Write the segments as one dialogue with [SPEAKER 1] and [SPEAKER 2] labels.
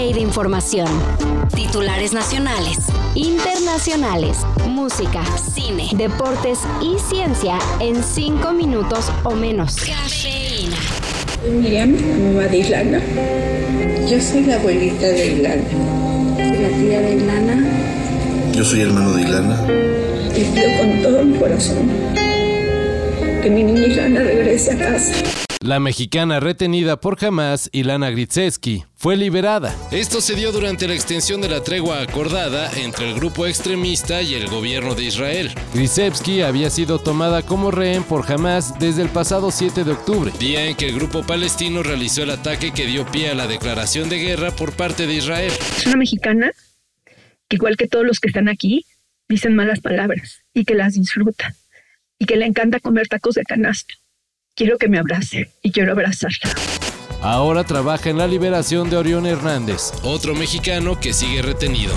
[SPEAKER 1] de información. Titulares nacionales, internacionales, música, cine, deportes y ciencia en cinco minutos o menos. Cafeína.
[SPEAKER 2] Miriam, mamá de Ilana. Yo soy la abuelita de Ilana. Soy la tía de Ilana.
[SPEAKER 3] Yo soy hermano de Ilana.
[SPEAKER 2] Y pido con todo mi corazón que mi niña Ilana regrese a casa.
[SPEAKER 4] La mexicana retenida por Hamas, Ilana Gritseski, fue liberada. Esto se dio durante la extensión de la tregua acordada entre el grupo extremista y el gobierno de Israel. Grisevsky había sido tomada como rehén por Hamas desde el pasado 7 de octubre, día en que el grupo palestino realizó el ataque que dio pie a la declaración de guerra por parte de Israel.
[SPEAKER 5] Es una mexicana que igual que todos los que están aquí, dicen malas palabras y que las disfruta y que le encanta comer tacos de canasta Quiero que me abrace y quiero abrazarla.
[SPEAKER 4] Ahora trabaja en la liberación de Orión Hernández, otro mexicano que sigue retenido.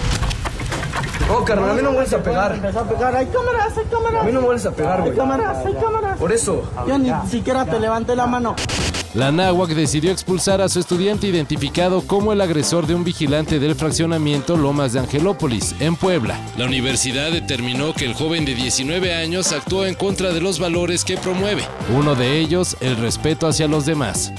[SPEAKER 6] Oh, carnal, a mí no me vuelves a pegar.
[SPEAKER 7] a pegar. Hay cámaras, hay cámaras.
[SPEAKER 6] A mí no me vuelves a pegar, güey.
[SPEAKER 7] Hay cámaras, hay cámaras.
[SPEAKER 6] Por eso.
[SPEAKER 7] Yo ni siquiera te levanté la mano.
[SPEAKER 4] La náhuac decidió expulsar a su estudiante identificado como el agresor de un vigilante del fraccionamiento Lomas de Angelópolis, en Puebla. La universidad determinó que el joven de 19 años actuó en contra de los valores que promueve, uno de ellos el respeto hacia los demás.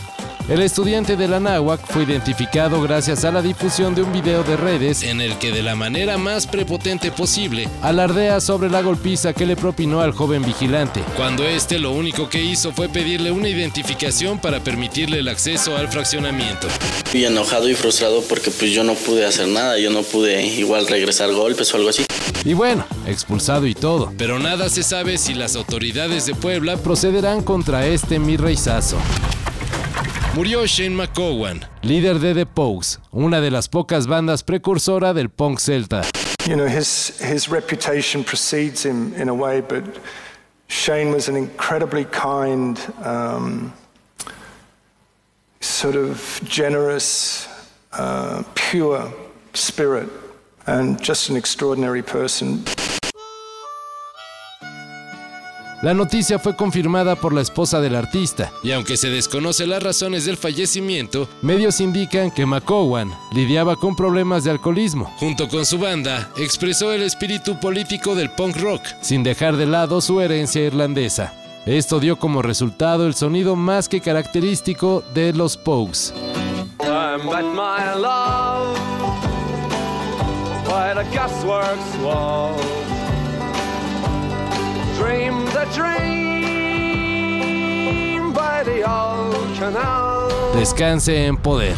[SPEAKER 4] El estudiante de la náhuac fue identificado gracias a la difusión de un video de redes en el que de la manera más prepotente posible alardea sobre la golpiza que le propinó al joven vigilante, cuando este lo único que hizo fue pedirle una identificación para permitirle el acceso al fraccionamiento.
[SPEAKER 8] Estoy enojado y frustrado porque pues yo no pude hacer nada, yo no pude igual regresar golpes o algo así.
[SPEAKER 4] Y bueno, expulsado y todo, pero nada se sabe si las autoridades de Puebla procederán contra este mi reizazo. Murió Shane McCowan, líder de The Pogues, una de las pocas bandas precursora del punk celta.
[SPEAKER 9] You know, his, his reputation precedes him in a way, but Shane was an incredibly kind, um, sort of generous, uh, pure spirit, and just an extraordinary person.
[SPEAKER 4] La noticia fue confirmada por la esposa del artista, y aunque se desconoce las razones del fallecimiento, medios indican que McCowan lidiaba con problemas de alcoholismo. Junto con su banda, expresó el espíritu político del punk rock, sin dejar de lado su herencia irlandesa. Esto dio como resultado el sonido más que característico de los Pogues. Descanse en poder.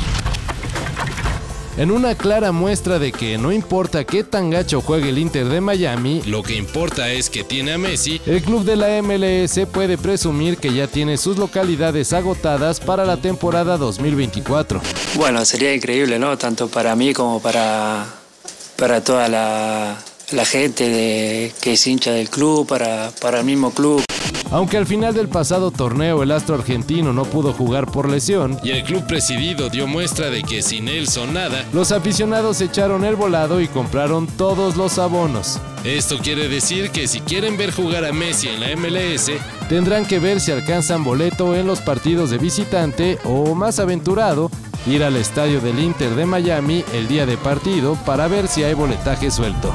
[SPEAKER 4] En una clara muestra de que no importa qué tan gacho juegue el Inter de Miami, lo que importa es que tiene a Messi, el club de la MLS puede presumir que ya tiene sus localidades agotadas para la temporada 2024.
[SPEAKER 10] Bueno, sería increíble, ¿no? Tanto para mí como para, para toda la, la gente de, que es hincha del club, para, para el mismo club.
[SPEAKER 4] Aunque al final del pasado torneo el astro argentino no pudo jugar por lesión y el club presidido dio muestra de que sin él son nada, los aficionados echaron el volado y compraron todos los abonos. Esto quiere decir que si quieren ver jugar a Messi en la MLS, tendrán que ver si alcanzan boleto en los partidos de visitante o, más aventurado, ir al estadio del Inter de Miami el día de partido para ver si hay boletaje suelto.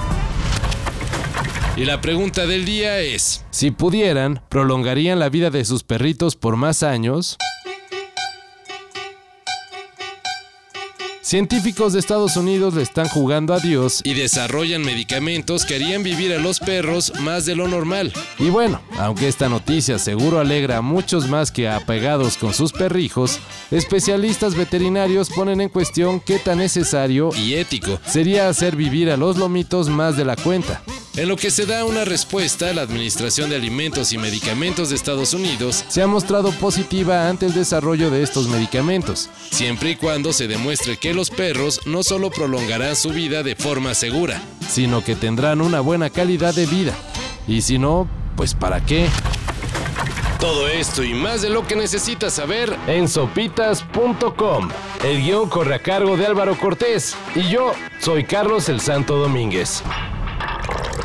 [SPEAKER 4] Y la pregunta del día es, si pudieran, ¿prolongarían la vida de sus perritos por más años? Científicos de Estados Unidos le están jugando a Dios y desarrollan medicamentos que harían vivir a los perros más de lo normal. Y bueno, aunque esta noticia seguro alegra a muchos más que a apegados con sus perrijos, especialistas veterinarios ponen en cuestión qué tan necesario y ético sería hacer vivir a los lomitos más de la cuenta. En lo que se da una respuesta, la Administración de Alimentos y Medicamentos de Estados Unidos se ha mostrado positiva ante el desarrollo de estos medicamentos, siempre y cuando se demuestre que los perros no solo prolongarán su vida de forma segura, sino que tendrán una buena calidad de vida. Y si no, pues ¿para qué? Todo esto y más de lo que necesitas saber en sopitas.com. El guion corre a cargo de Álvaro Cortés y yo soy Carlos el Santo Domínguez.